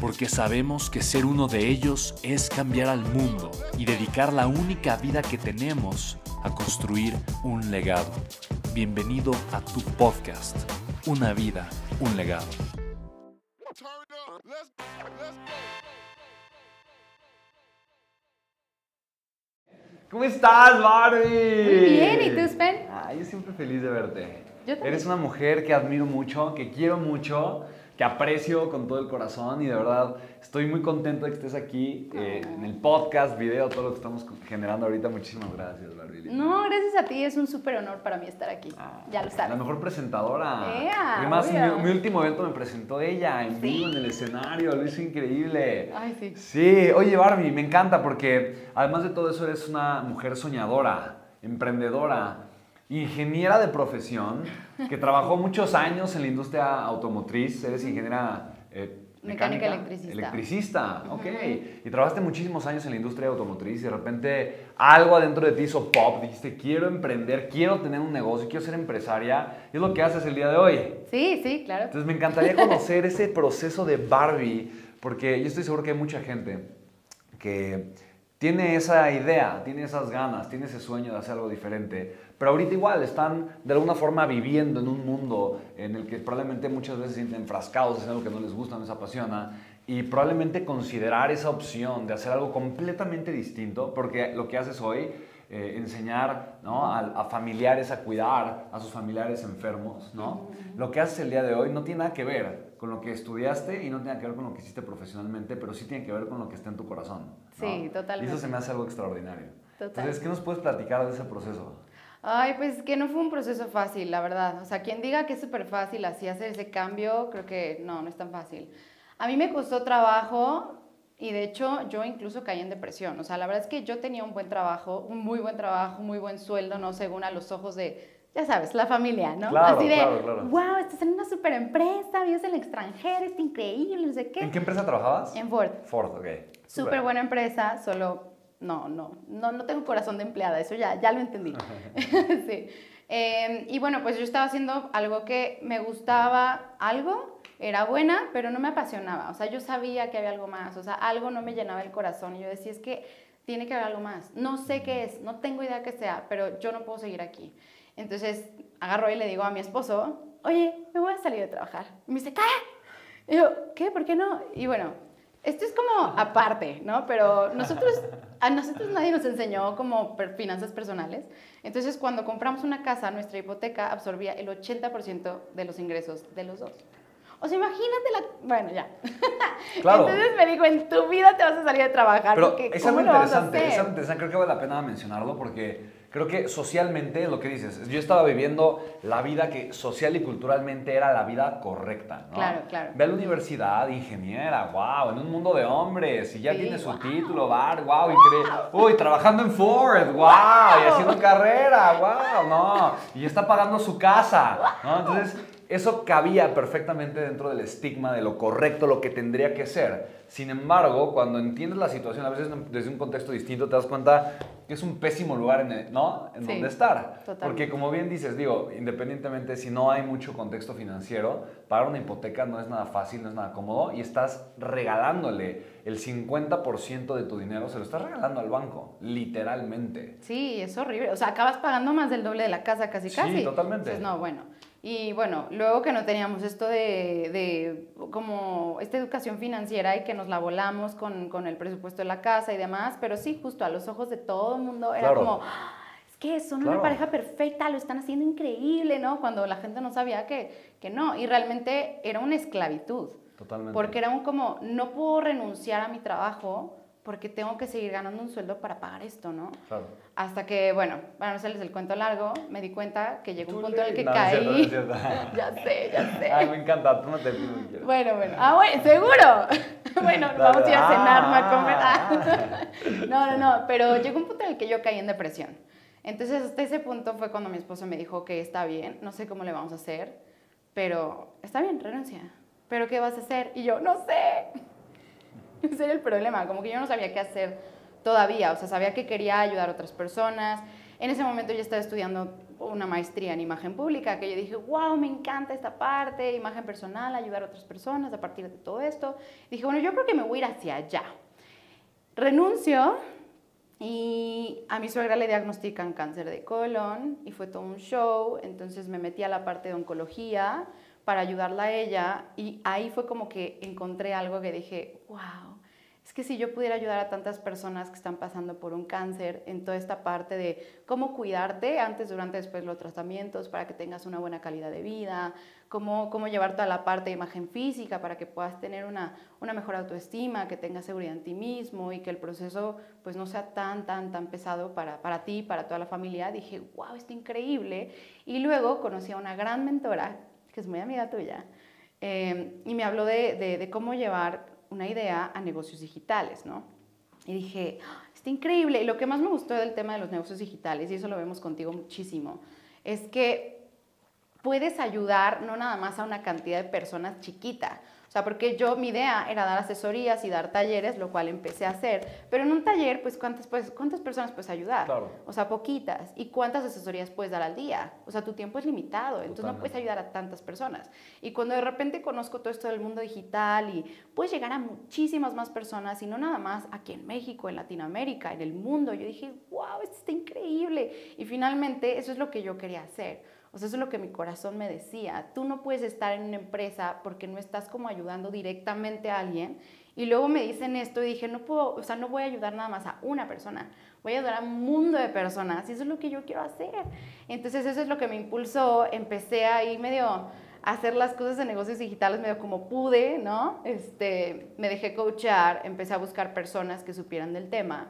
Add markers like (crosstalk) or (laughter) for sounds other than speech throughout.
porque sabemos que ser uno de ellos es cambiar al mundo y dedicar la única vida que tenemos a construir un legado. Bienvenido a tu podcast, Una vida, un legado. ¿Cómo estás, Barbie? Muy bien, ¿y tú, Spen? Ah, yo siempre feliz de verte. Yo también. Eres una mujer que admiro mucho, que quiero mucho que aprecio con todo el corazón y de verdad estoy muy contento de que estés aquí eh, en el podcast, video, todo lo que estamos generando ahorita. Muchísimas gracias, Barbie. No, gracias a ti, es un súper honor para mí estar aquí. Ah, ya lo sabes. La mejor presentadora. Ea, Además, mi, último evento me presentó ella en ¿Sí? vivo en el escenario, lo hizo increíble. Ay, sí. Sí, oye Barbie, me encanta porque además de todo eso eres una mujer soñadora, emprendedora, ingeniera de profesión, que trabajó muchos años en la industria automotriz, eres ingeniera... eh, Mecánica electricista. Electricista, ok. Y trabajaste muchísimos años en la industria automotriz y de repente algo adentro de ti hizo pop, dijiste, quiero emprender, quiero tener un negocio, quiero ser empresaria, y es lo que haces el día de hoy. Sí, sí, claro. Entonces me encantaría conocer ese proceso de Barbie, porque yo estoy seguro que hay mucha gente que tiene esa idea, tiene esas ganas, tiene ese sueño de hacer algo diferente, pero ahorita igual están de alguna forma viviendo en un mundo en el que probablemente muchas veces se sienten enfrascados, es algo que no les gusta, no les apasiona, y probablemente considerar esa opción de hacer algo completamente distinto, porque lo que haces hoy, eh, enseñar ¿no? a, a familiares a cuidar a sus familiares enfermos, ¿no? Lo que haces el día de hoy no tiene nada que ver con lo que estudiaste y no nada que ver con lo que hiciste profesionalmente, pero sí tiene que ver con lo que está en tu corazón. ¿no? Sí, totalmente. Y eso se me hace algo extraordinario. Total. Entonces, ¿qué nos puedes platicar de ese proceso? Ay, pues que no fue un proceso fácil, la verdad. O sea, quien diga que es súper fácil así hacer ese cambio, creo que no, no es tan fácil. A mí me costó trabajo y de hecho yo incluso caí en depresión. O sea, la verdad es que yo tenía un buen trabajo, un muy buen trabajo, muy buen sueldo, ¿no? Según a los ojos de, ya sabes, la familia, ¿no? Claro, Así de, claro, claro. wow, estás en una súper empresa, vives en el extranjero, está increíble, no sé qué. ¿En qué empresa trabajabas? En Ford. Ford, ok. Súper buena empresa, solo no, no, no, no tengo corazón de empleada, eso ya, ya lo entendí. (laughs) sí. Eh, y bueno, pues yo estaba haciendo algo que me gustaba, algo, era buena, pero no me apasionaba. O sea, yo sabía que había algo más, o sea, algo no me llenaba el corazón. Y yo decía, es que tiene que haber algo más. No sé qué es, no tengo idea qué sea, pero yo no puedo seguir aquí. Entonces agarro y le digo a mi esposo, oye, me voy a salir de trabajar. Y me dice, ¿qué? Y yo, ¿qué? ¿Por qué no? Y bueno, esto es como aparte, ¿no? Pero nosotros, a nosotros nadie nos enseñó como finanzas personales. Entonces, cuando compramos una casa, nuestra hipoteca absorbía el 80% de los ingresos de los dos. O sea, imagínate la... Bueno, ya. (laughs) Claro. Entonces me dijo, en tu vida te vas a salir de trabajar. Pero porque es algo ¿cómo lo vas a interesante, es algo interesante. Creo que vale la pena mencionarlo porque creo que socialmente, es lo que dices, yo estaba viviendo la vida que social y culturalmente era la vida correcta, ¿no? Claro, claro. Ve a la universidad, ingeniera, wow, en un mundo de hombres, y ya Sí, tiene su título, bar, wow, increíble. Uy, trabajando en Ford, wow, y haciendo carrera, wow, no, y está pagando su casa, ¿no? Entonces, eso cabía perfectamente dentro del estigma de lo correcto, lo que tendría que ser. Sin embargo, cuando entiendes la situación, a veces desde un contexto distinto, te das cuenta que es un pésimo lugar en, el- ¿no? en Sí, donde estar. totalmente. Porque como bien dices, digo, independientemente si no hay mucho contexto financiero, pagar una hipoteca no es nada fácil, no es nada cómodo y estás regalándole el 50% de tu dinero, se lo estás regalando al banco, literalmente. Sí, es horrible. O sea, acabas pagando más del doble de la casa casi Sí, casi. totalmente. Entonces, no, bueno. Y bueno, luego que no teníamos esto de, de, como esta educación financiera y que nos la volamos con, con, el presupuesto de la casa y demás, pero sí, justo a los ojos de todo el mundo era como, ah, es que son una pareja perfecta, lo están haciendo increíble, ¿no? Cuando la gente no sabía que, que no, y realmente era una esclavitud. Totalmente. Porque era un como, no puedo renunciar a mi trabajo porque tengo que seguir ganando un sueldo para pagar esto, ¿no? Claro. Hasta que, bueno, para no hacerles el cuento largo, me di cuenta que llegó un punto en el que caí. (laughs) ya sé, ya sé. Ay, me encanta, tú no te pido Bueno, bueno. Ah, bueno, seguro. (laughs) bueno, vamos a ir a cenar, a comer. Ah. (laughs) no, no, no, pero llegó un punto en el que yo caí en depresión. Entonces, hasta ese punto fue cuando mi esposo me dijo que está bien, no sé cómo le vamos a hacer, pero está bien, renuncia. ¿Pero qué vas a hacer? Y yo, no sé. (laughs) Ese era el problema, como que yo no sabía qué hacer todavía, o sea, sabía que quería ayudar a otras personas. En ese momento yo estaba estudiando una maestría en imagen pública, que yo dije, wow, me encanta esta parte, imagen personal, ayudar a otras personas a partir de todo esto. dije, bueno, yo creo que me voy a ir hacia allá. Renuncio y a mi suegra le diagnostican cáncer de colon y fue todo un show, entonces me metí a la parte de oncología para ayudarla a ella y ahí fue como que encontré algo que dije, wow, es que si yo pudiera ayudar a tantas personas que están pasando por un cáncer en toda esta parte de cómo cuidarte antes, durante, después los tratamientos para que tengas una buena calidad de vida, cómo, cómo llevar toda la parte de imagen física para que puedas tener una, una mejor autoestima, que tengas seguridad en ti mismo y que el proceso pues no sea tan, tan, tan pesado para, para ti, para toda la familia, dije, wow, está increíble. Y luego conocí a una gran mentora que es muy amiga tuya, eh, y me habló de, cómo llevar una idea a negocios digitales, ¿no? Y dije, ah, está increíble. Y lo que más me gustó del tema de los negocios digitales, y eso lo vemos contigo muchísimo, es que puedes ayudar no nada más a una cantidad de personas chiquita, sea, porque yo, mi idea era dar asesorías y dar talleres, lo cual empecé a hacer. Pero en un taller, pues, ¿cuántas, pues, ¿cuántas personas puedes ayudar? Claro. O sea, poquitas. ¿Y cuántas asesorías puedes dar al día? O sea, tu tiempo es limitado, entonces no puedes ayudar a tantas personas. Y cuando de repente conozco todo esto del mundo digital y puedes llegar a muchísimas más personas, y no nada más aquí en México, en Latinoamérica, en el mundo, yo dije, wow, esto está increíble. Y finalmente, eso es lo que yo quería hacer. O sea, eso es lo que mi corazón me decía. Tú no puedes estar en una empresa porque no estás como ayudando directamente a alguien. Y luego me dicen esto y dije, no puedo, o sea, no voy a ayudar nada más a una persona, voy a ayudar a un mundo de personas y eso es lo que yo quiero hacer. Entonces eso es lo que me impulsó, empecé ahí medio a hacer las cosas de negocios digitales medio como pude, ¿no? Este, me dejé coachar, empecé a buscar personas que supieran del tema.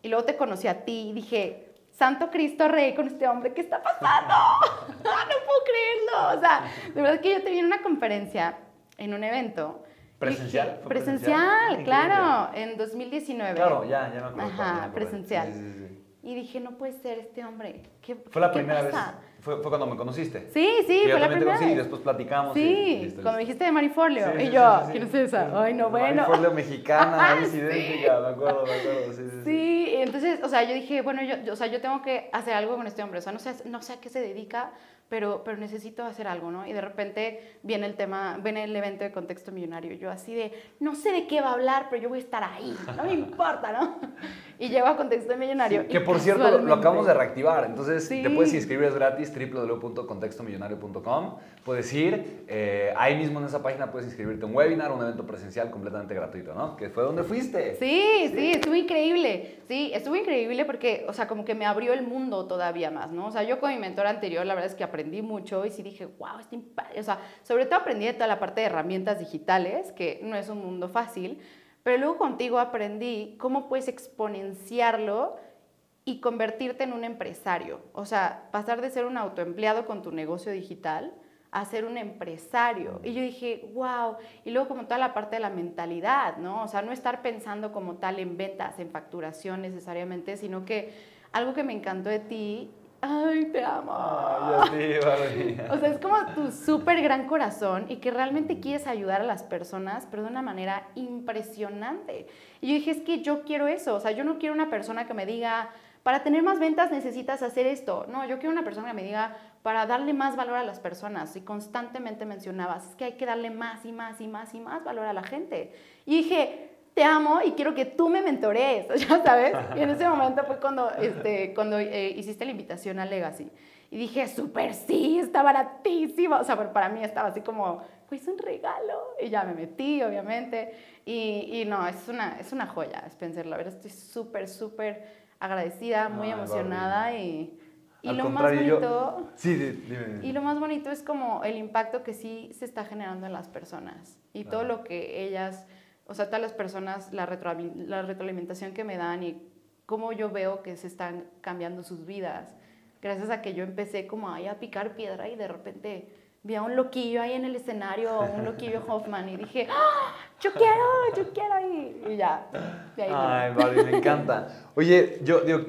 Y luego te conocí a ti y dije, Santo Cristo Rey con este hombre, ¿qué está pasando? (laughs) no puedo creerlo. O sea, de verdad que yo te vi en una conferencia, en un evento. ¿Presencial? presencial, claro, en 2019. Claro, ya, ya me acuerdo. Ajá, presencial. Sí, sí, sí. Y dije, no puede ser este hombre. ¿Qué, fue la primera vez. Fue, fue, cuando me conociste. Sí, sí, fue la primera vez. y después platicamos. Sí, cuando me dijiste de Marifolio. y yo, ¿quién es esa? Ay, no, bueno. Marifolio mexicana, (laughs) disidéntica, me acuerdo, me acuerdo. Sí, sí, sí. entonces, o sea, yo dije, bueno, yo, o sea, yo tengo que hacer algo con este hombre. O sea, no sé, no sé a qué se dedica, pero, pero necesito hacer algo, ¿no? Y de repente viene el tema, viene el evento de contexto millonario. Yo así de, no sé de qué va a hablar, pero yo voy a estar ahí, no me importa, ¿no? Y llego a contexto millonario. que por cierto, lo, acabamos de reactivar, entonces te puedes inscribir, es gratis, www.contextomillonario.com. Puedes ir, eh, ahí mismo en esa página puedes inscribirte a un webinar, un evento presencial completamente gratuito, ¿no? Que fue donde fuiste. Sí, sí, sí, estuvo increíble. Sí, estuvo increíble porque, o sea, como que me abrió el mundo todavía más, ¿no? O sea, yo con mi mentor anterior, la verdad es que aprendí aprendí mucho y sí dije, wow, está O sea, sobre todo aprendí de toda la parte de herramientas digitales, que no es un mundo fácil, pero luego contigo aprendí cómo puedes exponenciarlo y convertirte en un empresario. O sea, pasar de ser un autoempleado con tu negocio digital a ser un empresario. Y yo dije, wow. Y luego como toda la parte de la mentalidad, ¿no? O sea, no estar pensando como tal en ventas, en facturación necesariamente, sino que algo que me encantó de ti ay, te amo. Ay, o sea, es como tu súper gran corazón y que realmente quieres ayudar a las personas, pero de una manera impresionante. Y yo dije, es que yo quiero eso. O sea, yo no quiero una persona que me diga, para tener más ventas necesitas hacer esto. No, yo quiero una persona que me diga, para darle más valor a las personas. Y constantemente mencionabas, es que hay que darle más y más y más y más valor a la gente. Y dije, te amo y quiero que tú me mentorees, (laughs) ya sabes. Y en ese momento fue cuando, este, cuando eh, hiciste la invitación a Legacy. Y dije, súper sí, está baratísimo. O sea, para mí estaba así como, pues un regalo. Y ya me metí, obviamente. Y, y no, es una, es una joya, Spencer. La verdad, estoy súper, súper agradecida, muy emocionada y... Y lo más bonito. Sí, dime, Y lo más bonito es como el impacto que sí se está generando en las personas. Y todo lo que ellas, o sea, todas las personas, la, la retroalimentación que me dan y cómo yo veo que se están cambiando sus vidas. Gracias a que yo empecé como ahí a picar piedra y de repente vi a un loquillo ahí en el escenario, un loquillo (laughs) Hoffman, y dije, ¡Ah, yo quiero, yo quiero, y, y ya. Ay, Barbie, me encanta. Oye, yo, yo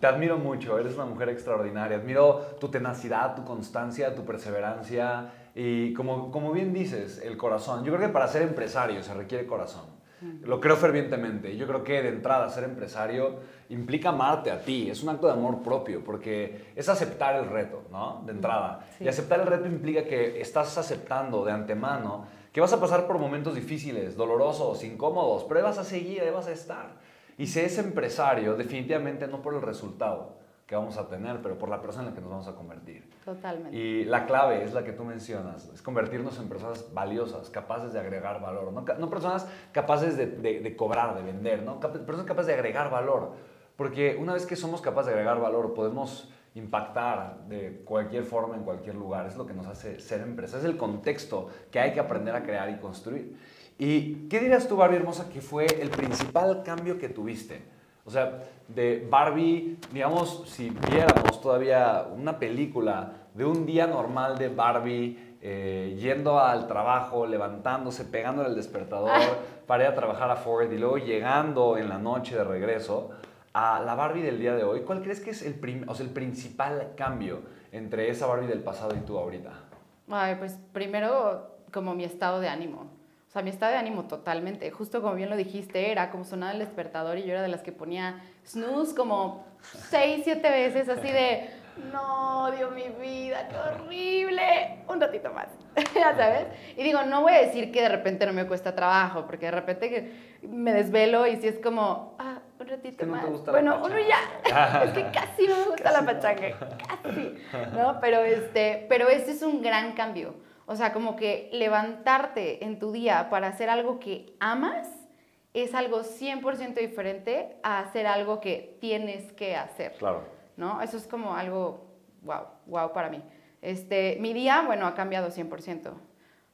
te admiro mucho, eres una mujer extraordinaria. Admiro tu tenacidad, tu constancia, tu perseverancia y como, como bien dices, el corazón. Yo creo que para ser empresario se requiere corazón. Lo creo fervientemente. Yo creo que de entrada ser empresario implica amarte a ti. Es un acto de amor propio porque es aceptar el reto, ¿no? De entrada. Y aceptar el reto implica que estás aceptando de antemano que vas a pasar por momentos difíciles, dolorosos, incómodos, pero vas a seguir, ahí vas a estar. Y si es empresario, definitivamente no por el resultado que vamos a tener, pero por la persona en la que nos vamos a convertir. Totalmente. Y la clave es la que tú mencionas, es convertirnos en personas valiosas, capaces de agregar valor, no, no personas capaces de, de, cobrar, de vender, ¿no? personas capaces de agregar valor, porque una vez que somos capaces de agregar valor, podemos impactar de cualquier forma en cualquier lugar, es lo que nos hace ser empresa, es el contexto que hay que aprender a crear y construir. ¿Y qué dirías tú, Barbie hermosa, que fue el principal cambio que tuviste? O sea, de Barbie, digamos, si viéramos todavía una película de un día normal de Barbie, eh, yendo al trabajo, levantándose, pegándole el despertador para ir a trabajar a Ford y luego llegando en la noche de regreso a la Barbie del día de hoy, ¿cuál crees que es el, o sea, el principal cambio entre esa Barbie del pasado y tú ahorita? Ay, pues primero como mi estado de ánimo. O sea, mi estado de ánimo totalmente. Justo como bien lo dijiste, era como sonaba el despertador y yo era de las que ponía snooze como seis, siete veces, así de, no, Dios mi vida, qué horrible. Un ratito más, (laughs) ya sabes. Y digo, no voy a decir que de repente no me cuesta trabajo, porque de repente me desvelo y si es como, ah, un ratito más. bueno, uno ya. (laughs) es que casi no me gusta la pachanga, casi. ¿No? Pero, este, pero este es un gran cambio. O sea, como que levantarte en tu día para hacer algo que amas es algo 100% diferente a hacer algo que tienes que hacer. Claro. ¿No? Eso es como algo wow, wow para mí. Este, mi día, bueno, ha cambiado 100%.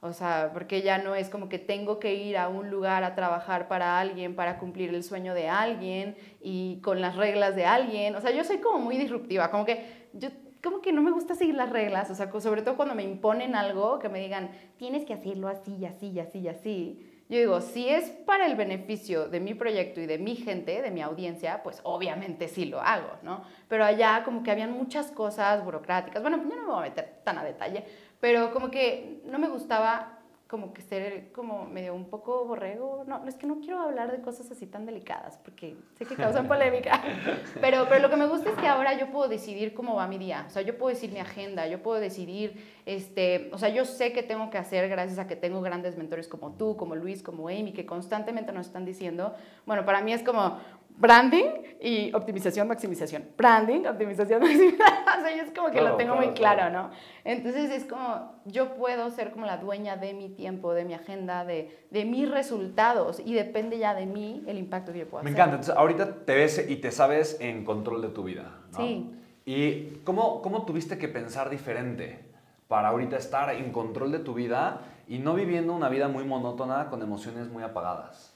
O sea, porque ya no es como que tengo que ir a un lugar a trabajar para alguien, para cumplir el sueño de alguien y con las reglas de alguien. O sea, yo soy como muy disruptiva, como que yo como que no me gusta seguir las reglas, o sea, sobre todo cuando me imponen algo, que me digan, tienes que hacerlo así, así, así, así. Yo digo, si es para el beneficio de mi proyecto y de mi gente, de mi audiencia, pues obviamente sí lo hago, ¿no? Pero allá como que habían muchas cosas burocráticas, bueno, yo no me voy a meter tan a detalle, pero como que no me gustaba como que ser como medio un poco borrego. No, es que no quiero hablar de cosas así tan delicadas porque sé que causan (laughs) polémica. Pero, pero lo que me gusta es que ahora yo puedo decidir cómo va mi día. O sea, yo puedo decir mi agenda, yo puedo decidir, este, o sea, yo sé qué tengo que hacer gracias a que tengo grandes mentores como tú, como Luis, como Amy, que constantemente nos están diciendo, bueno, para mí es como, branding y optimización, maximización. Branding, optimización, (laughs) maximización. o sea, yo es como que lo tengo muy claro, ¿no? Entonces es como, yo puedo ser como la dueña de mi tiempo, de mi agenda, de, de mis resultados y depende ya de mí el impacto que yo pueda Me encanta. Entonces, ahorita te ves y te sabes en control de tu vida, ¿no? Sí. ¿Y cómo, cómo tuviste que pensar diferente para ahorita estar en control de tu vida y no viviendo una vida muy monótona con emociones muy apagadas?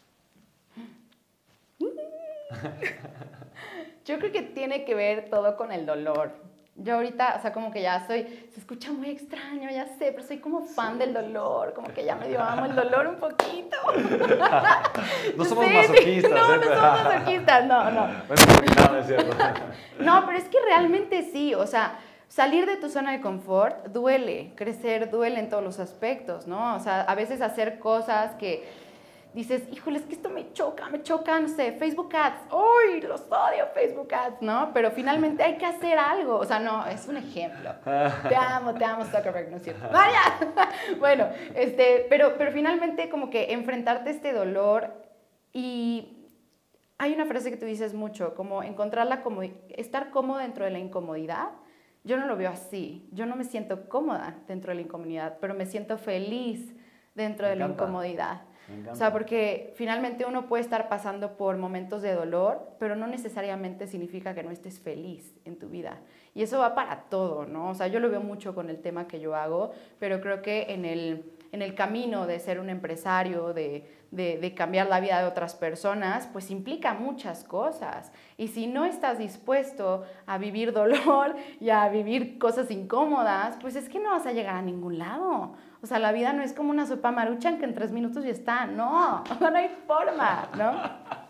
(laughs) Yo creo que tiene que ver todo con el dolor. Yo ahorita, o sea, como que ya soy, se escucha muy extraño, ya sé, pero soy como fan del dolor, como que ya medio amo el dolor un poquito. (laughs) no somos masoquistas. No, no ¿eh? somos masoquistas, no, no. (laughs) no, pero es que realmente sí, o sea, salir de tu zona de confort duele, crecer duele en todos los aspectos, ¿no? O sea, a veces hacer cosas que dices, híjole, es que esto me choca, me choca, no sé, Facebook Ads, ¡uy! Los odio Facebook Ads, ¿no? Pero finalmente hay que hacer algo, o sea, no, es un ejemplo. Te amo, te amo, Zuckerberg, ¿no es cierto? (laughs) ¡Vaya! (laughs) bueno, este, pero, pero finalmente como que enfrentarte a este dolor y hay una frase que tú dices mucho, como encontrar la estar cómodo dentro de la incomodidad yo no lo veo así. Yo no me siento cómoda dentro de la incomodidad, pero me siento feliz dentro Me de la encanta. incomodidad. O sea, porque finalmente uno puede estar pasando por momentos de dolor, pero no necesariamente significa que no estés feliz en tu vida. Y eso va para todo, ¿no? O sea, yo lo veo mucho con el tema que yo hago, pero creo que en el, en el camino de ser un empresario, de, de, de cambiar la vida de otras personas, pues implica muchas cosas. Y si no estás dispuesto a vivir (laughs) dolor y a vivir cosas incómodas, pues es que no vas a llegar a ningún lado. O sea, la vida no es como una sopa maruchan que en tres minutos ya está. No, (laughs) no hay forma, ¿no? (laughs)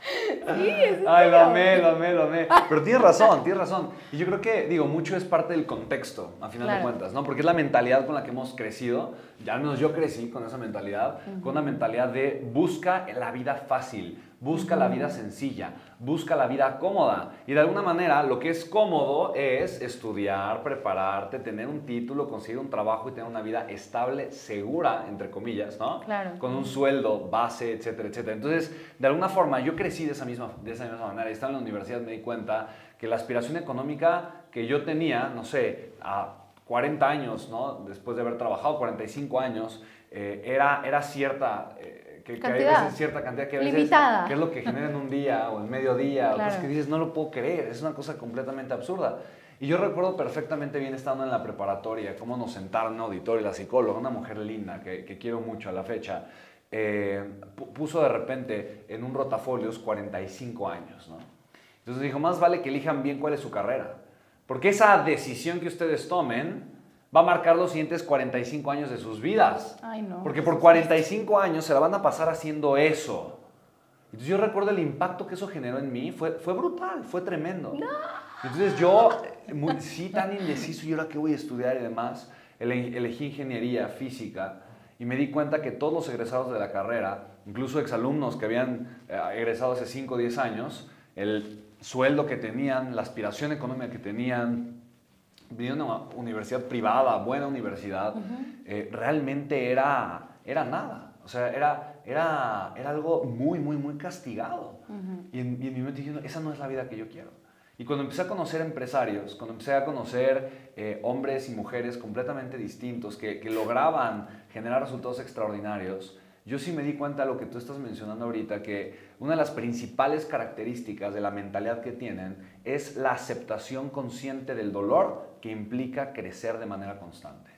Sí, es Ay, lo amé, lo amé, lo amé. Pero tienes razón, tienes razón. Y yo creo que, digo, mucho es parte del contexto, a final de cuentas, ¿no? Porque es la mentalidad con la que hemos crecido. Ya al menos yo crecí con esa mentalidad, con una mentalidad de busca la vida fácil, busca la vida sencilla, busca la vida cómoda. Y de alguna manera, lo que es cómodo es estudiar, prepararte, tener un título, conseguir un trabajo y tener una vida estable, segura, entre comillas, ¿no? Claro. Con un sueldo, base, etcétera, etcétera. Entonces, de alguna forma, yo crecí de esa misma, de esa misma manera. Estaba en la universidad, me di cuenta que la aspiración económica que yo tenía, no sé, a 40 años, ¿no? Después de haber trabajado 45 años, eh, era, era cierta... eh, que, que hay veces cierta cantidad que a veces Limitada. que es lo que genera en un día o en medio día, o cosas que dices, no lo puedo creer, es una cosa completamente absurda. Y yo recuerdo perfectamente bien estando en la preparatoria, cómo nos sentaron en auditorio, la psicóloga, una mujer linda que, que quiero mucho a la fecha, eh, pu- puso de repente en un rotafolios 45 años, ¿no? Entonces dijo, más vale que elijan bien cuál es su carrera, porque esa decisión que ustedes tomen va a marcar los siguientes 45 años de sus vidas. Ay, no. Porque por 45 años se la van a pasar haciendo eso. Entonces yo recuerdo el impacto que eso generó en mí, fue, fue brutal, fue tremendo. Entonces yo, muy, sí, tan indeciso, ¿y ahora qué voy a estudiar y demás? Ele- Elegí ingeniería física y me di cuenta que todos los egresados de la carrera, incluso exalumnos que habían eh, egresado hace 5 o 10 años, el sueldo que tenían, la aspiración económica que tenían, viniendo a una universidad privada, buena universidad, eh, realmente era, era nada. O sea, era, era, era algo muy, muy, muy castigado. y, en, y en mi mente diciendo, esa no es la vida que yo quiero. Y cuando empecé a conocer empresarios, cuando empecé a conocer eh, hombres y mujeres completamente distintos que, que lograban generar resultados extraordinarios, yo sí me di cuenta de lo que tú estás mencionando ahorita, que una de las principales características de la mentalidad que tienen es la aceptación consciente del dolor que implica crecer de manera constante.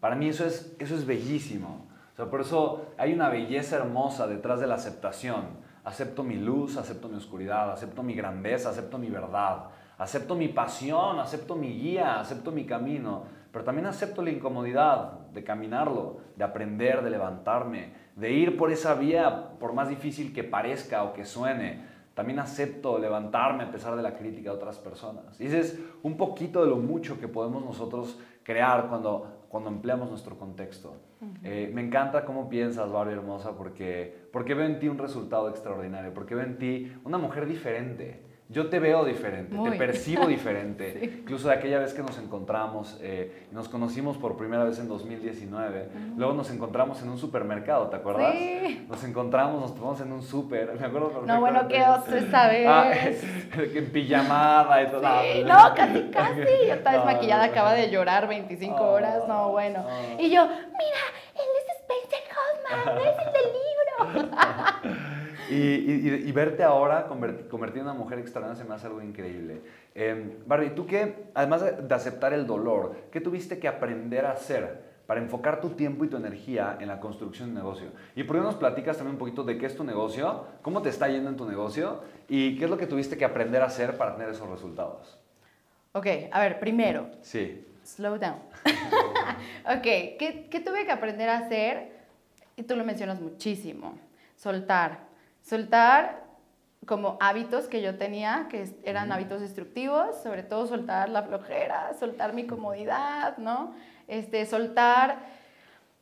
Para mí eso es, eso es bellísimo. O sea, por eso hay una belleza hermosa detrás de la aceptación. Acepto mi luz, acepto mi oscuridad, acepto mi grandeza, acepto mi verdad, acepto mi pasión, acepto mi guía, acepto mi camino, pero también acepto la incomodidad de caminarlo, de aprender, de levantarme, de ir por esa vía, por más difícil que parezca o que suene. También acepto levantarme a pesar de la crítica de otras personas. Y ese es un poquito de lo mucho que podemos nosotros crear cuando, cuando empleamos nuestro contexto. Eh, me encanta cómo piensas, Barbie Hermosa, porque, porque veo en ti un resultado extraordinario, porque veo en ti una mujer diferente. Yo te veo diferente, Muy. te percibo (laughs) diferente. Sí. Incluso de aquella vez que nos encontramos, eh, nos conocimos por primera vez en 2019, luego nos encontramos en un supermercado, ¿te acuerdas? Sí. Nos encontramos, nos tomamos en un súper, me acuerdo No, bueno, qué oso (laughs) vez. Ah, (laughs) que en pijamada y todo. Sí, no, casi, casi. Yo estaba No, desmaquillada, no. acaba de llorar 25 Oh, horas. No, bueno. oh. Y yo, mira, él es Spencer Hoffman, él es el del libro. Y, y- y verte ahora conver- convertida en una mujer extraordinaria se me hace algo increíble. Eh, Barbie, tú qué, además de, aceptar el dolor, ¿qué tuviste que aprender a hacer para enfocar tu tiempo y tu energía en la construcción de un negocio? Y por qué no nos platicas también un poquito de qué es tu negocio, cómo te está yendo en tu negocio y qué es lo que tuviste que aprender a hacer para tener esos resultados. Ok, a ver, primero, Sí. slow down. (laughs) ok, ¿qué, ¿qué tuve que aprender a hacer? Y tú lo mencionas muchísimo. Soltar. Soltar como hábitos que yo tenía, que eran hábitos destructivos, sobre todo soltar la flojera, soltar mi comodidad, ¿no? Este, soltar,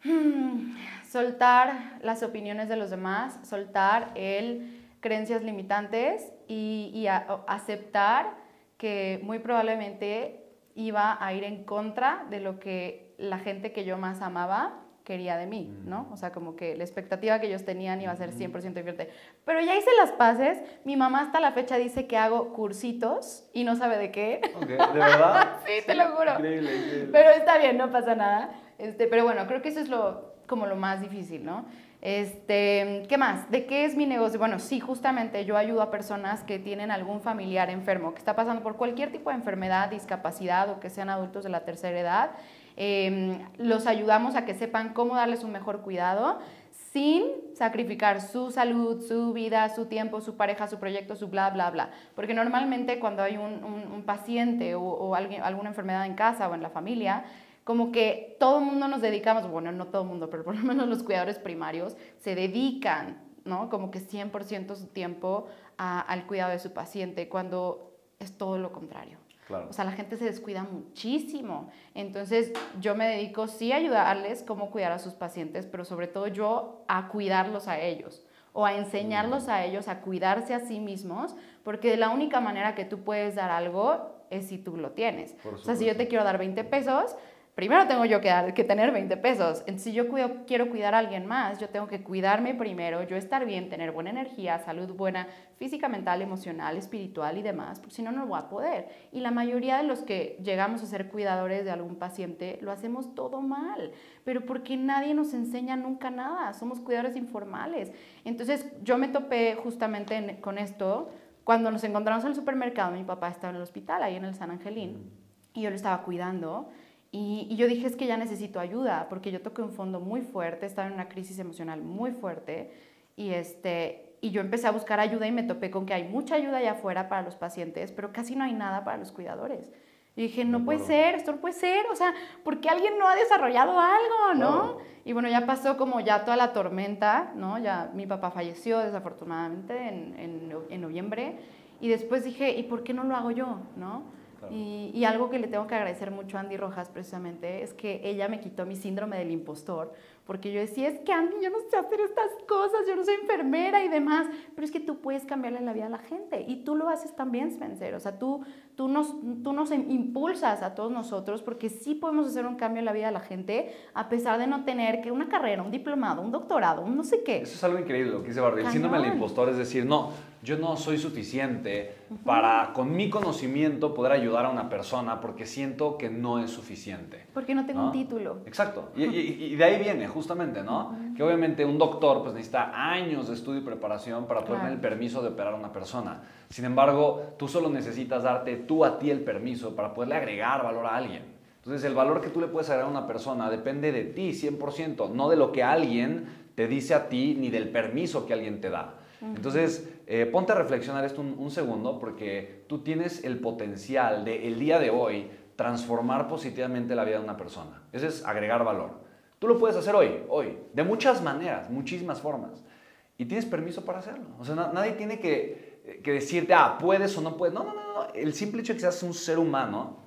hmm, soltar las opiniones de los demás, soltar el creencias limitantes y, y a- aceptar que muy probablemente iba a ir en contra de lo que la gente que yo más amaba quería de mí, ¿no? O sea, como que la expectativa que ellos tenían iba a ser 100% diferente. Pero ya hice las paces, mi mamá hasta la fecha dice que hago cursitos y no sabe de qué. ¿De verdad? (laughs) sí, te lo juro. Increíble, increíble. Pero está bien, no pasa nada. Este, pero bueno, creo que eso es lo, como lo más difícil, ¿no? Este, ¿Qué más? ¿De qué es mi negocio? Bueno, sí, justamente yo ayudo a personas que tienen algún familiar enfermo, que está pasando por cualquier tipo de enfermedad, discapacidad o que sean adultos de la tercera edad Em, los ayudamos a que sepan cómo darles un mejor cuidado sin sacrificar su salud, su vida, su tiempo, su pareja, su proyecto, su bla, bla, bla. Porque normalmente cuando hay un, paciente o, alguna enfermedad en casa o en la familia, como que todo el mundo nos dedicamos, bueno, no todo el mundo, pero por lo menos los cuidadores primarios se dedican, ¿no? Como que 100% su tiempo al cuidado de su paciente, cuando es todo lo contrario. O sea, la gente se descuida muchísimo. Entonces, yo me dedico sí a ayudarles cómo cuidar a sus pacientes, pero sobre todo yo a cuidarlos a ellos o a enseñarlos a ellos a cuidarse a sí mismos, porque la única manera que tú puedes dar algo es si tú lo tienes. O sea, si yo te quiero dar 20 pesos, primero tengo yo que, tener 20 pesos. Si yo quiero cuidar a alguien más, yo tengo que cuidarme primero, yo estar bien, tener buena energía, salud buena, física, mental, emocional, espiritual y demás, porque si no, no voy a poder. Y la mayoría de los que llegamos a ser cuidadores de algún paciente, lo hacemos todo mal, pero porque nadie nos enseña nunca nada, somos cuidadores informales. Entonces, yo me topé justamente con esto cuando nos encontramos en el supermercado, mi papá estaba en el hospital, ahí en el San Angelín, y yo lo estaba cuidando. Y, yo dije, es que ya necesito ayuda, porque yo toqué un fondo muy fuerte, estaba en una crisis emocional muy fuerte, y, este, y yo empecé a buscar ayuda y me topé con que hay mucha ayuda allá afuera para los pacientes, pero casi no hay nada para los cuidadores. Y dije, no puede ser, esto no puede ser, o sea, ¿por qué alguien no ha desarrollado algo, no? Y bueno, ya pasó como ya toda la tormenta, ¿no? Ya mi papá falleció desafortunadamente en, en, en noviembre, y después dije, ¿y por qué no lo hago yo, no? Y, algo que le tengo que agradecer mucho a Andy Rojas precisamente es que ella me quitó mi síndrome del impostor, porque yo decía, es que Andy, yo no sé hacer estas cosas, yo no soy enfermera y demás, pero es que tú puedes cambiarle la vida a la gente y tú lo haces también, Spencer, o sea, tú, tú, nos, tú nos impulsas a todos nosotros porque sí podemos hacer un cambio en la vida de la gente a pesar de no tener que una carrera, un diplomado, un doctorado, un no sé qué. Eso es algo increíble lo que dice Barbie, el síndrome del impostor es decir, no, yo no soy suficiente para con mi conocimiento poder ayudar a una persona porque siento que no es suficiente. Porque no tengo un título. Exacto. Y, de ahí viene, justamente, ¿no? Que obviamente un doctor pues necesita años de estudio y preparación para poder tener el permiso de operar a una persona. Sin embargo, tú solo necesitas darte tú a ti el permiso para poderle agregar valor a alguien. Entonces, el valor que tú le puedes agregar a una persona depende de ti 100%, no de lo que alguien te dice a ti ni del permiso que alguien te da. Entonces, eh, ponte a reflexionar esto un, segundo porque tú tienes el potencial de el día de hoy transformar positivamente la vida de una persona. Ese es agregar valor. Tú lo puedes hacer hoy, hoy, de muchas maneras, muchísimas formas. Y tienes permiso para hacerlo. O sea, nadie tiene que, que, decirte, ah, puedes o no puedes. No, no, no, no. El simple hecho de que seas un ser humano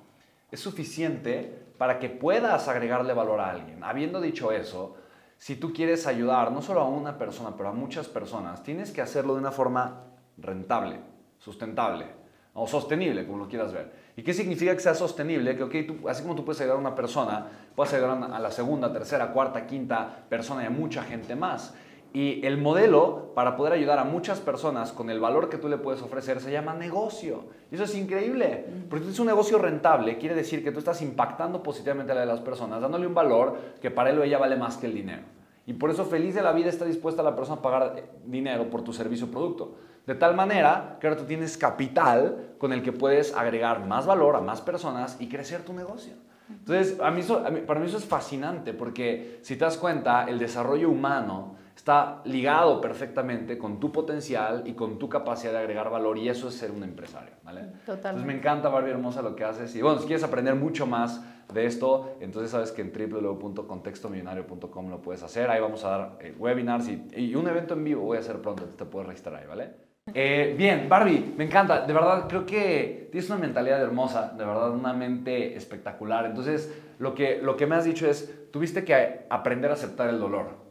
es suficiente para que puedas agregarle valor a alguien. Habiendo dicho eso, si tú quieres ayudar no solo a una persona, pero a muchas personas, tienes que hacerlo de una forma rentable, sustentable o sostenible, como lo quieras ver. ¿Y qué significa que sea sostenible? Que, okay, tú, así como tú puedes ayudar a una persona, puedes ayudar a la segunda, tercera, cuarta, quinta persona y a mucha gente más. Y el modelo para poder ayudar a muchas personas con el valor que tú le puedes ofrecer se llama negocio. Y eso es increíble. Porque es un negocio rentable, quiere decir que tú estás impactando positivamente a la de las personas, dándole un valor que para él o ella vale más que el dinero. Y por eso feliz de la vida está dispuesta la persona a pagar dinero por tu servicio o producto. De tal manera que ahora tú tienes capital con el que puedes agregar más valor a más personas y crecer tu negocio. Entonces, a mí, para mí eso es fascinante porque si te das cuenta, el desarrollo humano está ligado perfectamente con tu potencial y con tu capacidad de agregar valor y eso es ser un empresario, ¿vale? Totalmente. Entonces me encanta Barbie Hermosa lo que haces y bueno, si quieres aprender mucho más de esto, entonces sabes que en www.contextomillonario.com lo puedes hacer, ahí vamos a dar eh, webinars y, un evento en vivo voy a hacer pronto, te puedes registrar ahí, ¿vale? Eh, bien, Barbie, me encanta, de verdad creo que tienes una mentalidad hermosa, de verdad una mente espectacular, entonces lo que, lo que me has dicho es, tuviste que aprender a aceptar el dolor,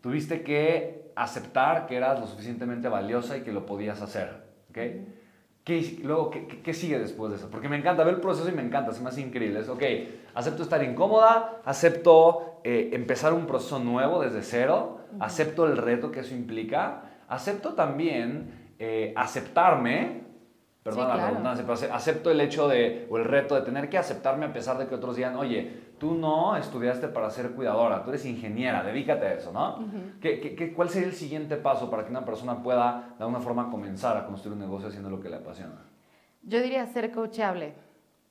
Tuviste que aceptar que eras lo suficientemente valiosa y que lo podías hacer. ¿okay? ¿Qué, luego, ¿qué, ¿qué, sigue después de eso? Porque me encanta ver el proceso y me encanta, me hace increíble. Es, ok, acepto estar incómoda, acepto eh, empezar un proceso nuevo desde cero, acepto el reto que eso implica, acepto también eh, aceptarme, perdón la redundancia, pero acepto el hecho de, o el reto de tener que aceptarme a pesar de que otros digan, oye, tú no estudiaste para ser cuidadora, tú eres ingeniera, dedícate a eso, ¿no? ¿Qué, cuál sería el siguiente paso para que una persona pueda de alguna forma comenzar a construir un negocio haciendo lo que le apasiona? Yo diría ser coachable,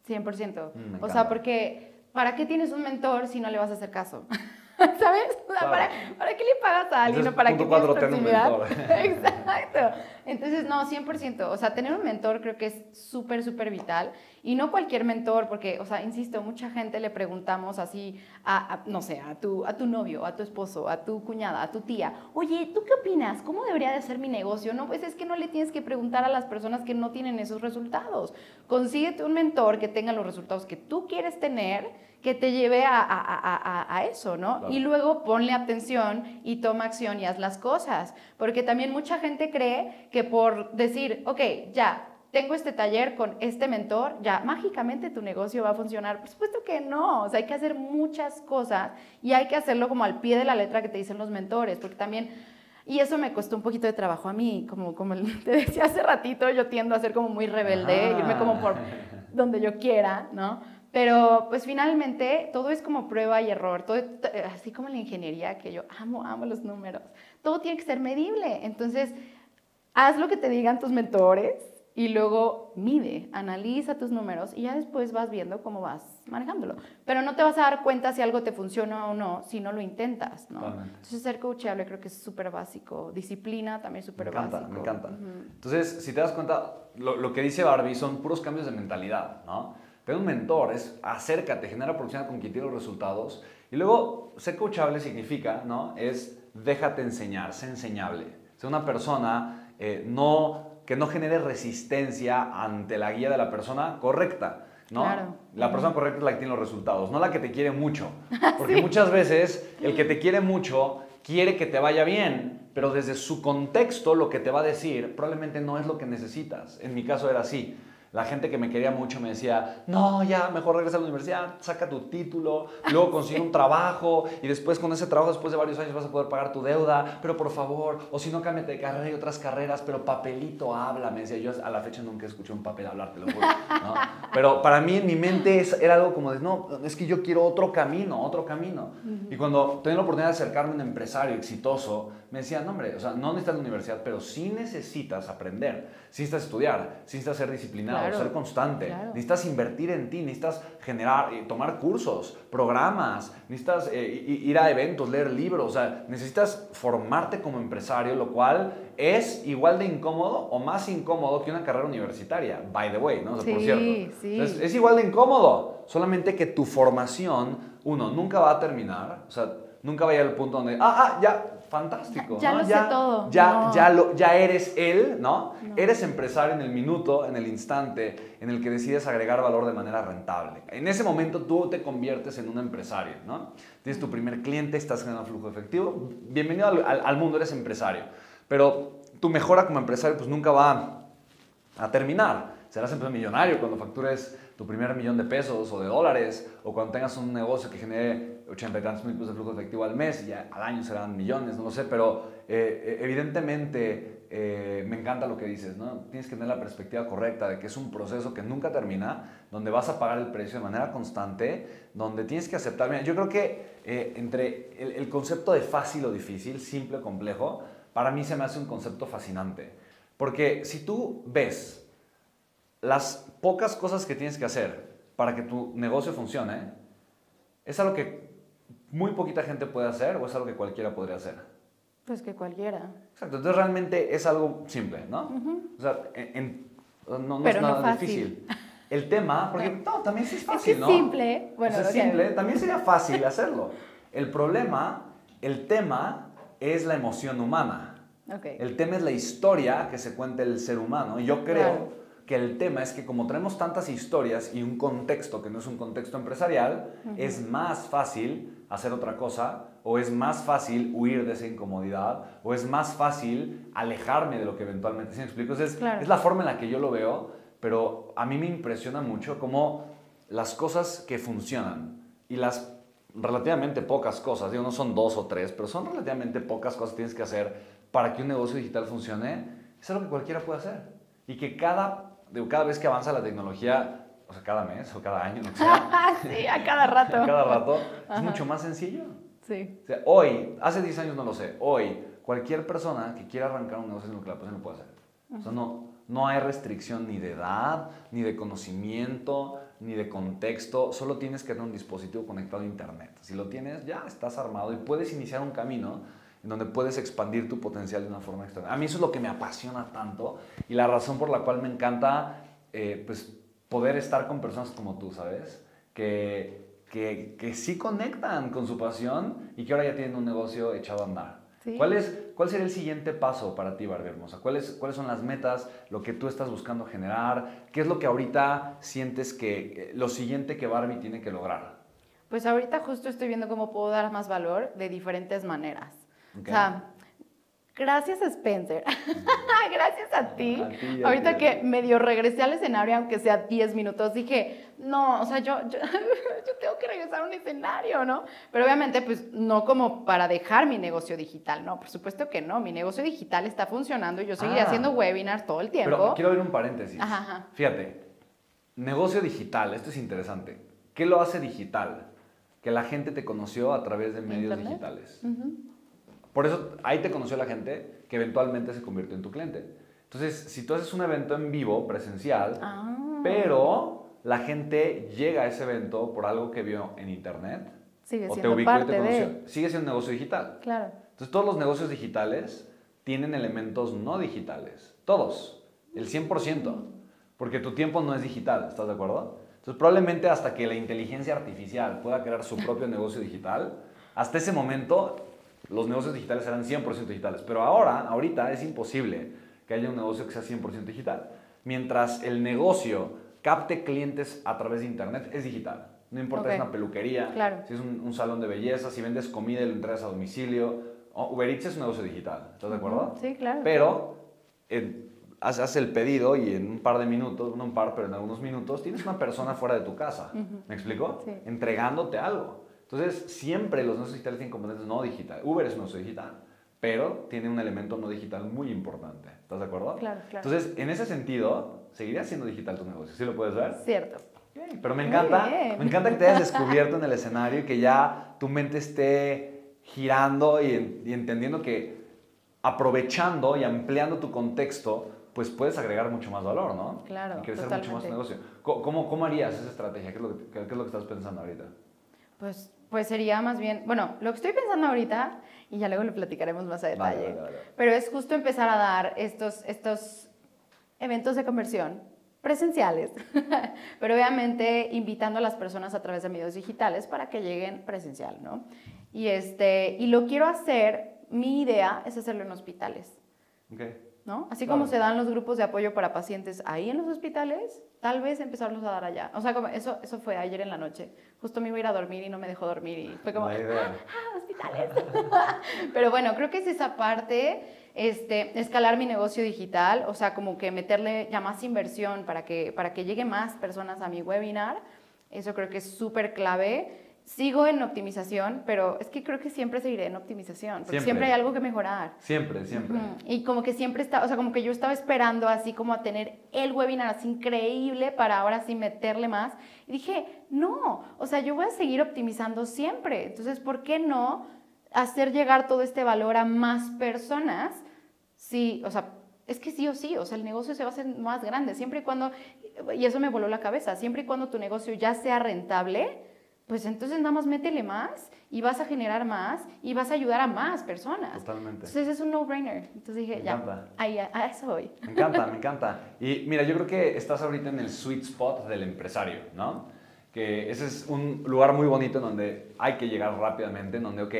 100%. Mm, o sea, porque ¿para qué tienes un mentor si no le vas a hacer caso? (laughs) ¿Sabes? ¿para, qué le pagas a alguien? ¿Para qué tienes proximidad? (laughs) Exacto. Entonces, no, 100%. O sea, tener un mentor creo que es súper, súper vital. Y no cualquier mentor, porque, o sea, insisto, mucha gente le preguntamos así a, no sé, a tu, a tu novio, a tu esposo, a tu cuñada, a tu tía, oye, ¿tú qué opinas? ¿Cómo debería de ser mi negocio? No, pues es que no le tienes que preguntar a las personas que no tienen esos resultados. Consíguete un mentor que tenga los resultados que tú quieres tener que te lleve a, eso, ¿no? Y luego ponle atención y toma acción y haz las cosas. Porque también mucha gente cree que por decir, ok, ya, tengo este taller con este mentor, ya mágicamente tu negocio va a funcionar. Por supuesto que no, o sea, hay que hacer muchas cosas y hay que hacerlo como al pie de la letra que te dicen los mentores, porque también, y eso me costó un poquito de trabajo a mí, como, como (laughs) te decía hace ratito, yo tiendo a ser como muy rebelde, irme como por donde yo quiera, ¿no? Pero pues finalmente todo es como prueba y error, todo, así como la ingeniería, que yo amo, amo los números, todo tiene que ser medible. Entonces, haz lo que te digan tus mentores y luego mide, analiza tus números y ya después vas viendo cómo vas manejándolo. Pero no te vas a dar cuenta si algo te funciona o no si no lo intentas, ¿no? Entonces ser coachable creo que es súper básico. Disciplina también es súper básico. Me encanta, me encanta. Entonces, si te das cuenta, lo, lo que dice Barbie son puros cambios de mentalidad, ¿no? Tener un mentor es acércate, genera oportunidad con quien tiene los resultados. Y luego, ser coachable significa, ¿no? Es déjate enseñar, sé enseñable. Ser una persona eh, no, que no genere resistencia ante la guía de la persona correcta. ¿no? La persona correcta es la que tiene los resultados, no la que te quiere mucho. (laughs) Porque muchas veces el que te quiere mucho quiere que te vaya bien, pero desde su contexto lo que te va a decir probablemente no es lo que necesitas. En mi caso era así. La gente que me quería mucho me decía, no, ya, mejor regresa a la universidad, saca tu título, luego consigue un trabajo y después con ese trabajo, después de varios años vas a poder pagar tu deuda, pero por favor, o si no, cámbiate de carrera y otras carreras, pero papelito habla, me decía, yo a la fecha nunca escuché un papel hablar, te lo juro. Pero para mí en mi mente era algo como de, no, es que yo quiero otro camino, otro camino. Y cuando tenía la oportunidad de acercarme a un empresario exitoso, me decían, no, hombre, o sea, no necesitas la universidad, pero sí necesitas aprender, sí necesitas estudiar, sí necesitas ser disciplinado, ser constante, necesitas invertir en ti, necesitas generar, eh, tomar cursos, programas, necesitas eh, ir a eventos, leer libros, o sea, necesitas formarte como empresario, lo cual es igual de incómodo o más incómodo que una carrera universitaria, by the way, ¿no? O sea, por cierto. Sí. es igual de incómodo, solamente que tu formación, uno, nunca va a terminar, o sea, nunca va a llegar al punto donde, ah, ah, ya, fantástico. Ya, lo sé todo. Ya, ya, lo, ya eres él, ¿no? Eres empresario en el minuto, en el instante en el que decides agregar valor de manera rentable. En ese momento tú te conviertes en un empresario, ¿no? Tienes tu primer cliente, estás generando flujo efectivo. Bienvenido al, al, mundo, eres empresario. Pero tu mejora como empresario pues nunca va a terminar. Serás empresario millonario cuando factures tu primer millón de pesos o de dólares, o cuando tengas un negocio que genere 80 y tantos mil pesos de flujo efectivo al mes, ya al año serán millones, no lo sé, pero eh, evidentemente eh, me encanta lo que dices, ¿no? Tienes que tener la perspectiva correcta de que es un proceso que nunca termina, donde vas a pagar el precio de manera constante, donde tienes que aceptar. Mira, yo creo que eh, entre el, el concepto de fácil o difícil, simple o complejo, para mí se me hace un concepto fascinante. Porque si tú ves las pocas cosas que tienes que hacer para que tu negocio funcione, ¿es algo que muy poquita gente puede hacer o es algo que cualquiera podría hacer? Pues que cualquiera. Exacto, entonces realmente es algo simple, ¿no? O sea, no, es nada difícil. El tema, porque no, también sí es fácil, es ¿no? simple. Bueno, es simple, también sería fácil hacerlo. El problema, el tema es la emoción humana. El tema es la historia que se cuenta el ser humano. Y yo creo que el tema es que como traemos tantas historias y un contexto que no es un contexto empresarial, es más fácil hacer otra cosa, o es más fácil huir de esa incomodidad, o es más fácil alejarme de lo que eventualmente, ¿sí me explico? Es, Claro. es la forma en la que yo lo veo, pero a mí me impresiona mucho cómo las cosas que funcionan y las relativamente pocas cosas, digo, no son dos o tres, pero son relativamente pocas cosas que tienes que hacer para que un negocio digital funcione, es algo que cualquiera puede hacer. Y que cada, digo, cada vez que avanza la tecnología, o sea, cada mes o cada año, no sé, (laughs) sí, a cada rato. cada rato, es Ajá. mucho más sencillo. Sí. O sea, hoy, hace 10 años no lo sé, hoy, cualquier persona que quiera arrancar un negocio pues lo puede hacer. O sea, no, no hay restricción ni de edad, ni de conocimiento, ni de contexto, solo tienes que tener un dispositivo conectado a internet. Si lo tienes, ya estás armado y puedes iniciar un camino en donde puedes expandir tu potencial de una forma extraordinaria. A mí eso es lo que me apasiona tanto y la razón por la cual me encanta eh, pues, poder estar con personas como tú, ¿sabes? Que, que, que sí conectan con su pasión y que ahora ya tienen un negocio echado a andar. Sí. ¿Cuál, es, ¿Cuál sería el siguiente paso para ti, Barbie Hermosa? ¿Cuáles, ¿Cuáles son las metas, lo que tú estás buscando generar? ¿Qué es lo que ahorita sientes que lo siguiente que Barbie tiene que lograr? Pues ahorita justo estoy viendo cómo puedo dar más valor de diferentes maneras. Ok. O sea, gracias Spencer, (laughs) gracias a ti. A ti y a ti. ahorita que medio regresé al escenario, aunque sea 10 minutos, dije, no, o sea, yo, yo, (laughs) yo tengo que regresar a un escenario, ¿no? Pero obviamente, pues no como para dejar mi negocio digital, no, por supuesto que no, mi negocio digital está funcionando y yo seguiré Ah. haciendo webinars todo el tiempo. Pero quiero abrir un paréntesis. Ajá, ajá. Fíjate, negocio digital, esto es interesante. ¿Qué lo hace digital? Que la gente te conoció a través de medios Internet. digitales. Ujú. Por eso ahí te conoció la gente que eventualmente se convirtió en tu cliente. Entonces, si tú haces un evento en vivo, presencial, Ah. pero la gente llega a ese evento por algo que vio en internet Sigue o te ubicó y te conoció, de... sigue siendo un negocio digital. Claro. Entonces, todos los negocios digitales tienen elementos no digitales. Todos. El 100%. Porque tu tiempo no es digital. ¿Estás de acuerdo? Entonces, probablemente hasta que la inteligencia artificial pueda crear su propio (laughs) negocio digital, hasta ese momento los negocios digitales serán 100% digitales. Pero ahora, ahorita, es imposible que haya un negocio que sea 100% digital. Mientras el negocio capte clientes a través de Internet, es digital. No importa si es una peluquería, Claro. si es un, un salón de belleza, si vendes comida y lo entregas a domicilio. Uber Eats es un negocio digital, ¿estás de acuerdo? Sí, claro. Pero en- haces el pedido y en un par de minutos, no un par, pero en algunos minutos, tienes una persona fuera de tu casa. ¿Me explico? Sí. Entregándote algo. Entonces, siempre los negocios digitales tienen componentes no digital. Uber es un negocio digital, pero tiene un elemento no digital muy importante. ¿Estás de acuerdo? Claro, claro. Entonces, en ese sentido, seguiría siendo digital tu negocio. ¿Sí lo puedes ver? Cierto. Pero me encanta, me encanta que te hayas descubierto en el escenario y que ya tu mente esté girando y, y entendiendo que aprovechando y ampliando tu contexto, pues puedes agregar mucho más valor, ¿no? Claro, Y crecer mucho más tu totalmente. negocio. ¿Cómo, cómo harías esa estrategia? ¿Qué es, lo que, qué es lo que estás pensando ahorita? Pues, pues sería más bien, bueno, lo que estoy pensando ahorita, y ya luego lo platicaremos más a detalle, vale, vale. pero es justo empezar a dar estos, estos eventos de conversión presenciales, (laughs) pero obviamente invitando a las personas a través de medios digitales para que lleguen presencial, ¿no? Y, este, y lo quiero hacer, mi idea es hacerlo en hospitales. Ok. ¿No? Así Claro. como se dan los grupos de apoyo para pacientes ahí en los hospitales, tal vez empezarlos a dar allá. O sea, como eso, eso fue ayer en la noche. Justo me iba a ir a dormir y no me dejó dormir y fue como, idea. ah, hospitales. (laughs) Pero bueno, creo que es esa parte, este, escalar mi negocio digital, o sea, como que meterle ya más inversión para que, para que llegue más personas a mi webinar. Eso creo que es súper clave. Sigo en optimización, pero es que creo que siempre seguiré en optimización, porque Siempre. siempre hay algo que mejorar. Siempre, siempre. Ujú, Y como que siempre está, o sea, como que yo estaba esperando así como a tener el webinar así increíble para ahora sí meterle más. Y dije, no, o sea, yo voy a seguir optimizando siempre. Entonces, ¿por qué no hacer llegar todo este valor a más personas? Sí, o sea, es que sí o sí, o sea, el negocio se va a hacer más grande, siempre y cuando, y eso me voló la cabeza, siempre y cuando tu negocio ya sea rentable, pues entonces nada más métele más y vas a generar más y vas a ayudar a más personas. Totalmente. Entonces es un no-brainer. Entonces dije, Me ya, encanta. ahí, a, a eso voy. Me encanta, me (laughs) encanta. Y mira, yo creo que estás ahorita en el sweet spot del empresario, ¿no? Que ese es un lugar muy bonito en donde hay que llegar rápidamente, en donde, ok,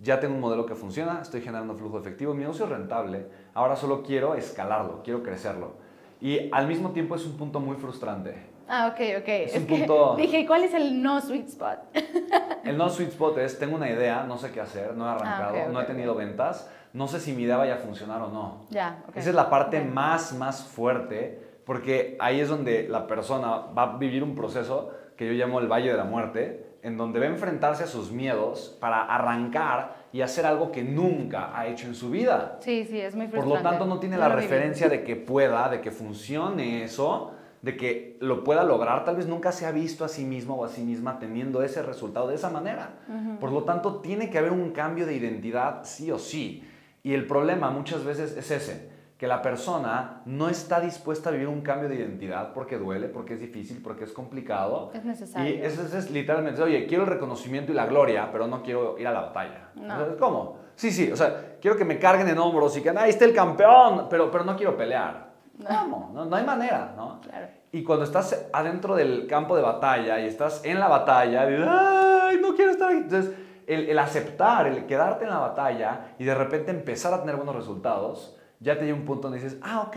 ya tengo un modelo que funciona, estoy generando flujo efectivo, mi negocio es rentable, ahora solo quiero escalarlo, quiero crecerlo. Y al mismo tiempo es un punto muy frustrante. Ah, ok, ok. Es un que punto- (laughs) Dije, ¿cuál es el no sweet spot? (laughs) El no sweet spot es, tengo una idea, no sé qué hacer, no he arrancado, Ah, ok, no he tenido ventas, no sé si mi idea vaya a funcionar o no. ya, ok. Esa es la parte más, más fuerte, porque ahí es donde la persona va a vivir un proceso que yo llamo el Valle de la Muerte, en donde va a enfrentarse a sus miedos para arrancar y hacer algo que nunca ha hecho en su vida. Sí, sí, es muy Por frustrante. lo tanto, no tiene la referencia de que (laughs) pueda, de que funcione eso, de que lo pueda lograr. Tal vez nunca se ha visto a sí mismo o a sí misma teniendo ese resultado de esa manera. Por lo tanto, tiene que haber un cambio de identidad sí o sí. Y el problema muchas veces es ese, que la persona no está dispuesta a vivir un cambio de identidad porque duele, porque es difícil, porque es complicado. Es necesario. Y eso es, es literalmente, oye, quiero el reconocimiento y la gloria, pero no quiero ir a la batalla. No. ¿Cómo? Sí, sí, o sea, quiero que me carguen en hombros y que, ahí está el campeón, pero, pero no quiero pelear. ¿Cómo? No, no hay manera, ¿no? Claro. Y cuando estás adentro del campo de batalla y estás en la batalla, dices, ¡ay, no quiero estar aquí! Entonces, el, el aceptar, el quedarte en la batalla y de repente empezar a tener buenos resultados, ya te llega un punto donde dices, ah, ok,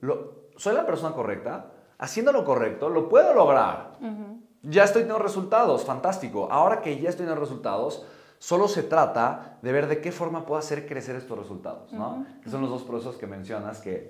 lo- soy la persona correcta, haciendo lo correcto, lo puedo lograr. Ya estoy teniendo resultados, fantástico. Ahora que ya estoy teniendo resultados, solo se trata de ver de qué forma puedo hacer crecer estos resultados, ¿no? Que son los dos procesos que mencionas que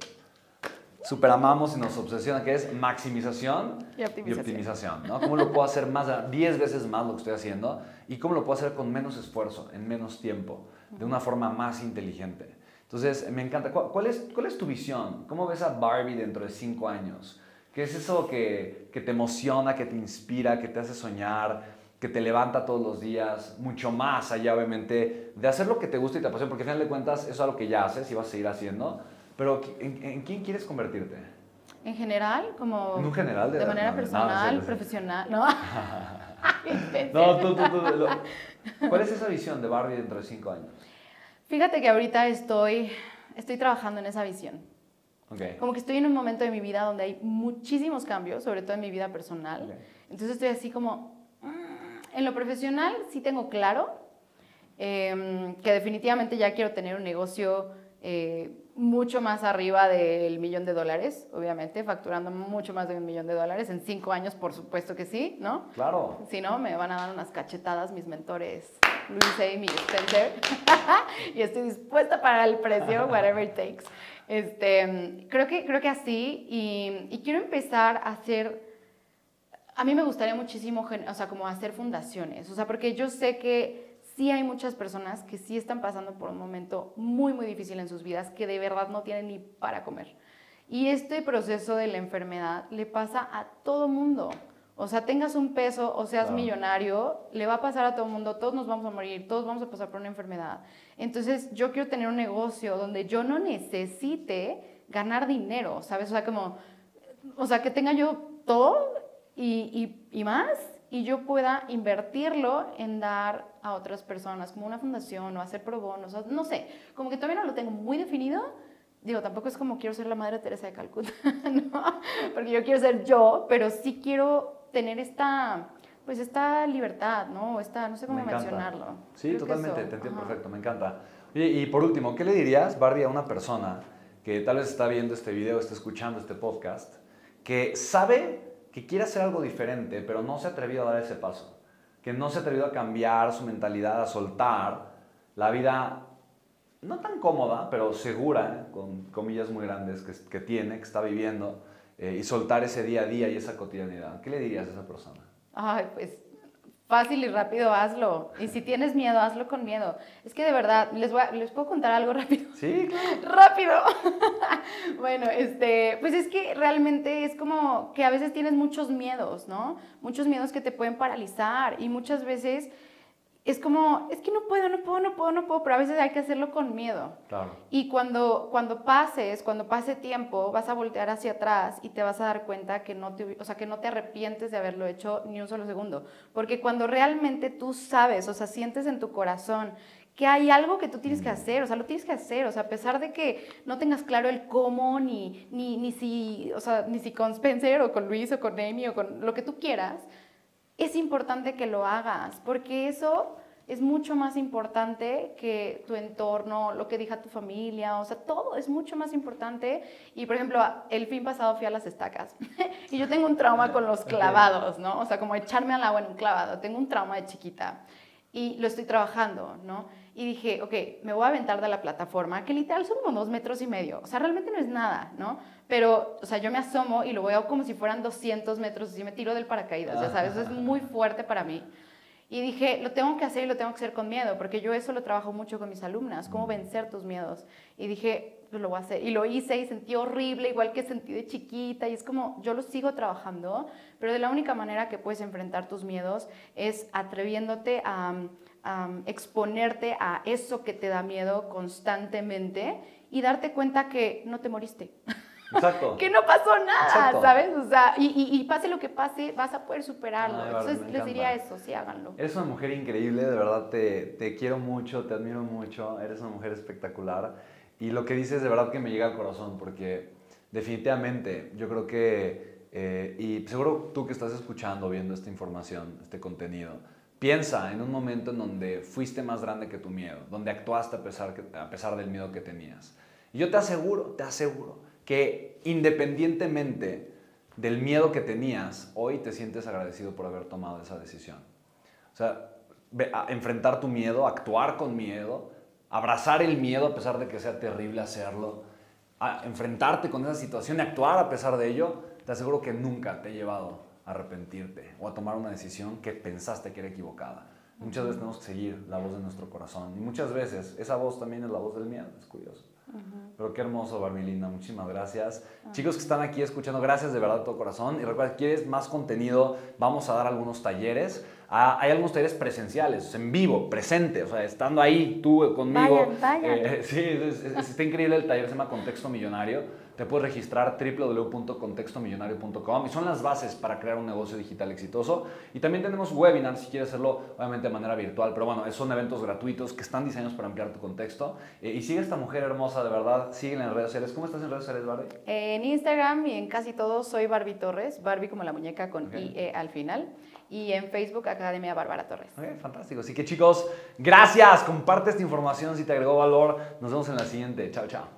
superamamos y nos obsesiona, que es maximización Y optimización. optimización, ¿no? ¿Cómo lo puedo hacer más, a- 10 veces más lo que estoy haciendo y cómo lo puedo hacer con menos esfuerzo, en menos tiempo, de una forma más inteligente? Entonces, me encanta. ¿Cuál, cuál es, cuál es tu visión? ¿Cómo ves a Barbie dentro de 5 años? ¿Qué es eso que, que te emociona, que te inspira, que te hace soñar, que te levanta todos los días? Mucho más allá, obviamente, de hacer lo que te gusta y te apasiona, porque al final de cuentas eso es algo que ya haces y vas a seguir haciendo. Pero, ¿en, en quién quieres convertirte? En general, como... En un general de- De manera no, no, personal, sí, sí. profesional, ¿no? (laughs) No, tú, tú, tú. lo- (laughs) ¿Cuál es esa visión de Barbie dentro de 5 años? Fíjate que ahorita estoy, estoy trabajando en esa visión. Ok. Como que estoy en un momento de mi vida donde hay muchísimos cambios, sobre todo en mi vida personal. Ok. Entonces estoy así como... mm, En lo profesional sí tengo claro em, que definitivamente ya quiero tener un negocio eh, mucho más arriba del millón de dólares, obviamente, facturando mucho más de un millón de dólares. En cinco años, por supuesto que sí, ¿no? Claro. Si no, me van a dar unas cachetadas mis mentores, Luis Amy y Spencer. (laughs) y estoy dispuesta para el precio, (laughs) whatever it takes. Este, creo, que, creo que así. Y, y quiero empezar a hacer. A mí me gustaría muchísimo, o sea, como hacer fundaciones. O sea, porque yo sé que sí hay muchas personas que sí están pasando por un momento muy, muy difícil en sus vidas, que de verdad no tienen ni para comer. Y este proceso de la enfermedad le pasa a todo mundo. O sea, tengas un peso o seas millonario, le va a pasar a todo mundo, todos nos vamos a morir, todos vamos a pasar por una enfermedad. Entonces, yo quiero tener un negocio donde yo no necesite ganar dinero, ¿sabes? O sea, como, o sea, que tenga yo todo y, y, y más y yo pueda invertirlo en dar a otras personas, como una fundación o hacer pro bono, o no sé, como que todavía no lo tengo muy definido. Digo, tampoco es como quiero ser la Madre Teresa de Calcuta, (laughs) ¿no? Porque yo quiero ser yo, pero sí quiero tener esta, pues esta libertad, ¿no? Esta, no sé cómo Me mencionarlo. Sí, Creo totalmente, te entiendo ajá. perfecto, me encanta. Oye, y por último, ¿qué le dirías, Barbie, a una persona que tal vez está viendo este video, está escuchando este podcast, que sabe que quiere hacer algo diferente, pero no se ha atrevido a dar ese paso? Que no se ha atrevido a cambiar su mentalidad, a soltar la vida no tan cómoda, pero segura, con comillas muy grandes, que, que tiene, que está viviendo, eh, y soltar ese día a día y esa cotidianidad. ¿Qué le dirías a esa persona? Ay, pues fácil y rápido hazlo. Y si tienes miedo, hazlo con miedo. Es que de verdad, les, voy a- les puedo contar algo (laughs) rápido. Sí, rápido. (laughs) bueno, este, pues es que realmente es como que a veces tienes muchos miedos, ¿no? Muchos miedos que te pueden paralizar y muchas veces es como, es que no puedo, no puedo, no puedo, no puedo, pero a veces hay que hacerlo con miedo. Claro. Y cuando, cuando pases, cuando pase tiempo, vas a voltear hacia atrás y te vas a dar cuenta que no, te, o sea, que no te arrepientes de haberlo hecho ni un solo segundo. Porque cuando realmente tú sabes, o sea, sientes en tu corazón que hay algo que tú tienes que hacer, o sea, lo tienes que hacer, o sea, a pesar de que no tengas claro el cómo, ni, ni, ni si, o sea, ni si con Spencer o con Luis o con Amy o con lo que tú quieras, es importante que lo hagas, porque eso es mucho más importante que tu entorno, lo que diga tu familia, o sea, todo es mucho más importante. Y por ejemplo, el fin pasado fui a las estacas (laughs) y yo tengo un trauma con los clavados, ¿no? O sea, como echarme al agua en un clavado, tengo un trauma de chiquita y lo estoy trabajando, ¿no? Y dije, ok, me voy a aventar de la plataforma, que literal son como dos metros y medio, o sea, realmente no es nada, ¿no? Pero, o sea, yo me asomo y lo veo como si fueran 200 metros y me tiro del paracaídas, ya sabes, eso es muy fuerte para mí. Y dije, lo tengo que hacer y lo tengo que hacer con miedo, porque yo eso lo trabajo mucho con mis alumnas, cómo vencer tus miedos. Y dije, pues lo voy a hacer. Y lo hice y sentí horrible, igual que sentí de chiquita. Y es como, yo lo sigo trabajando, pero de la única manera que puedes enfrentar tus miedos es atreviéndote a, exponerte a eso que te da miedo constantemente y darte cuenta que no te moriste. Exacto. (laughs) que no pasó nada, ¿sabes? O sea, y, pase lo que pase, vas a poder superarlo. Entonces les diría eso, sí, háganlo. Eres una mujer increíble, de verdad te, te, quiero mucho, te admiro mucho, eres una mujer espectacular. Y lo que dices de verdad que me llega al corazón, porque definitivamente yo creo que, eh, y seguro tú que estás escuchando, viendo esta información, este contenido, piensa en un momento en donde fuiste más grande que tu miedo, donde actuaste a pesar, del miedo que tenías. Y yo te aseguro, te aseguro, que independientemente del miedo que tenías, hoy te sientes agradecido por haber tomado esa decisión. O sea, enfrentar tu miedo, actuar con miedo, abrazar el miedo a pesar de que sea terrible hacerlo, enfrentarte con esa situación y actuar a pesar de ello, te aseguro que nunca te he llevado arrepentirte o a tomar una decisión que pensaste que era equivocada. Muchas veces tenemos que seguir la voz de nuestro corazón y muchas veces esa voz también es la voz del miedo, es curioso. Pero qué hermoso, Barbilina. Muchísimas gracias. Ah. Chicos que están aquí escuchando, gracias de verdad de todo corazón. Y recuerda, quieres más contenido, vamos a dar algunos talleres. Ah, hay algunos talleres presenciales, en vivo, presente, o sea, estando ahí tú conmigo. Eh, (laughs) sí, está increíble el taller, se llama Contexto Millonario te puedes registrar www.contextomillonario.com y son las bases para crear un negocio digital exitoso. Y también tenemos webinars si quieres hacerlo obviamente de manera virtual, pero bueno, son eventos gratuitos que están diseñados para ampliar tu contexto. Eh, y sigue esta mujer hermosa, de verdad, síguela en redes sociales. ¿Cómo estás en redes sociales, Barbie? En Instagram y en casi todos soy Barbie Torres, Barbie como la muñeca con IE al final y en Facebook Academia Bárbara Torres. fantástico. Así que chicos, gracias. Comparte esta información si te agregó valor. Nos vemos en la siguiente. Chao, chao.